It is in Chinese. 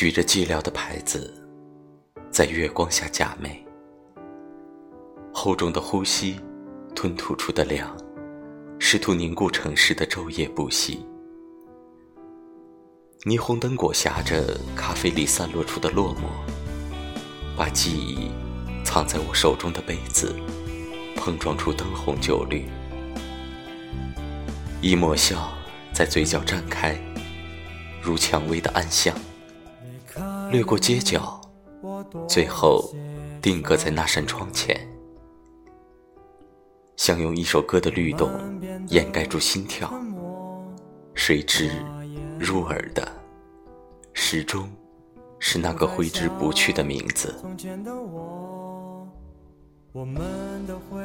举着寂寥的牌子，在月光下假寐。厚重的呼吸，吞吐出的凉，试图凝固城市的昼夜不息。霓虹灯裹挟着咖啡里散落出的落寞，把记忆藏在我手中的杯子，碰撞出灯红酒绿。一抹笑在嘴角绽开，如蔷薇的暗香，掠过街角，最后定格在那扇窗前。想用一首歌的律动掩盖住心跳，谁知入耳的始终是那个挥之不去的名字。我们的回